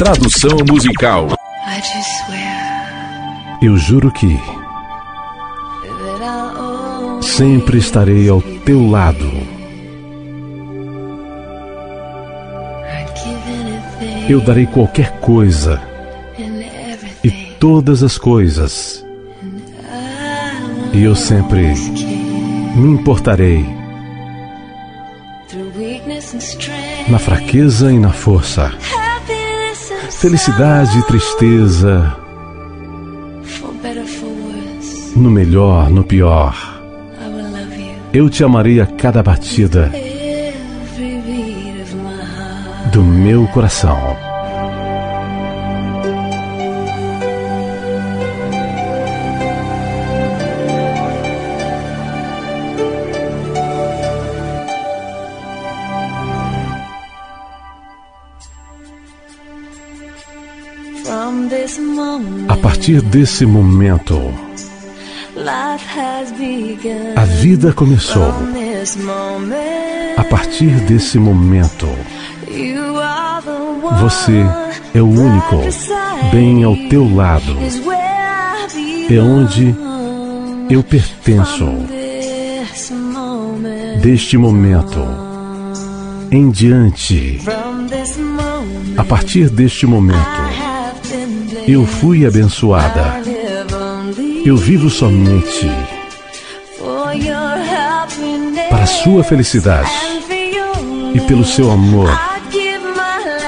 Tradução musical. Eu juro que sempre estarei ao teu lado. Eu darei qualquer coisa e todas as coisas, e eu sempre me importarei na fraqueza e na força, felicidade e tristeza, no melhor, no pior. Eu te amarei a cada batida do meu coração. A partir desse momento, a vida começou. A partir desse momento, você é o único, bem ao teu lado. É onde eu pertenço. Deste momento em diante, a partir deste momento, eu fui abençoada. Eu vivo somente para sua felicidade e pelo seu amor.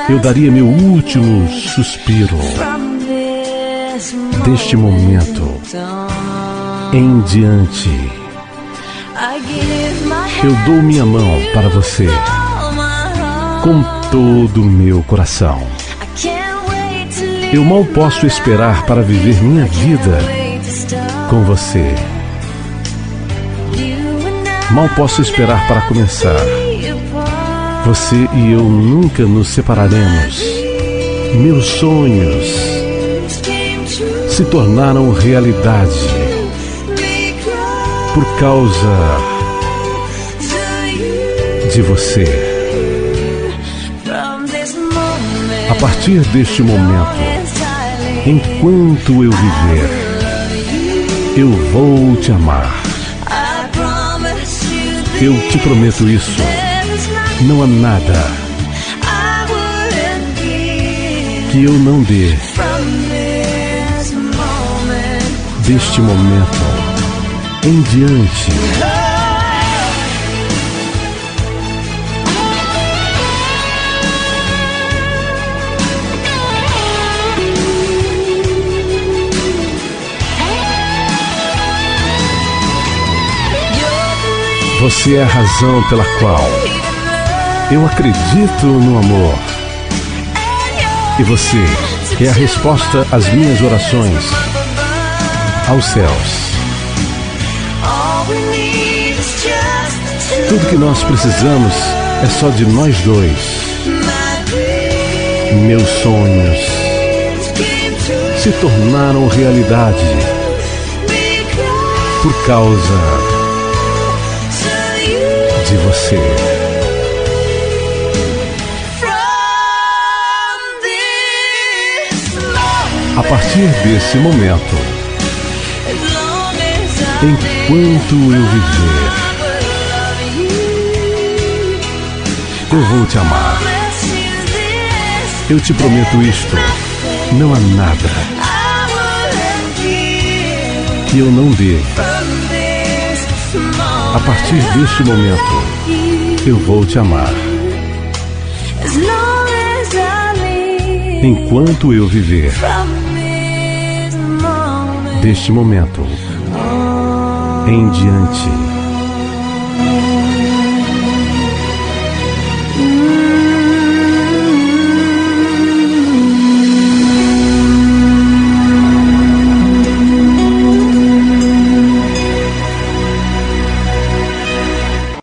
Eu daria meu último suspiro deste momento em diante. Eu dou minha mão para você com todo o meu coração. Eu mal posso esperar para viver minha vida com você. Mal posso esperar para começar. Você e eu nunca nos separaremos. Meus sonhos se tornaram realidade por causa de você. A partir deste momento, enquanto eu viver, eu vou te amar. Eu te prometo isso. Não há nada que eu não dê deste momento em diante. Você é a razão pela qual eu acredito no amor. E você é a resposta às minhas orações aos céus. Tudo que nós precisamos é só de nós dois. Meus sonhos se tornaram realidade por causa você. A partir desse momento, enquanto eu viver, eu vou te amar. Eu te prometo isto: não há nada que eu não dê. A partir deste momento, eu vou te amar. Enquanto eu viver, deste momento em diante.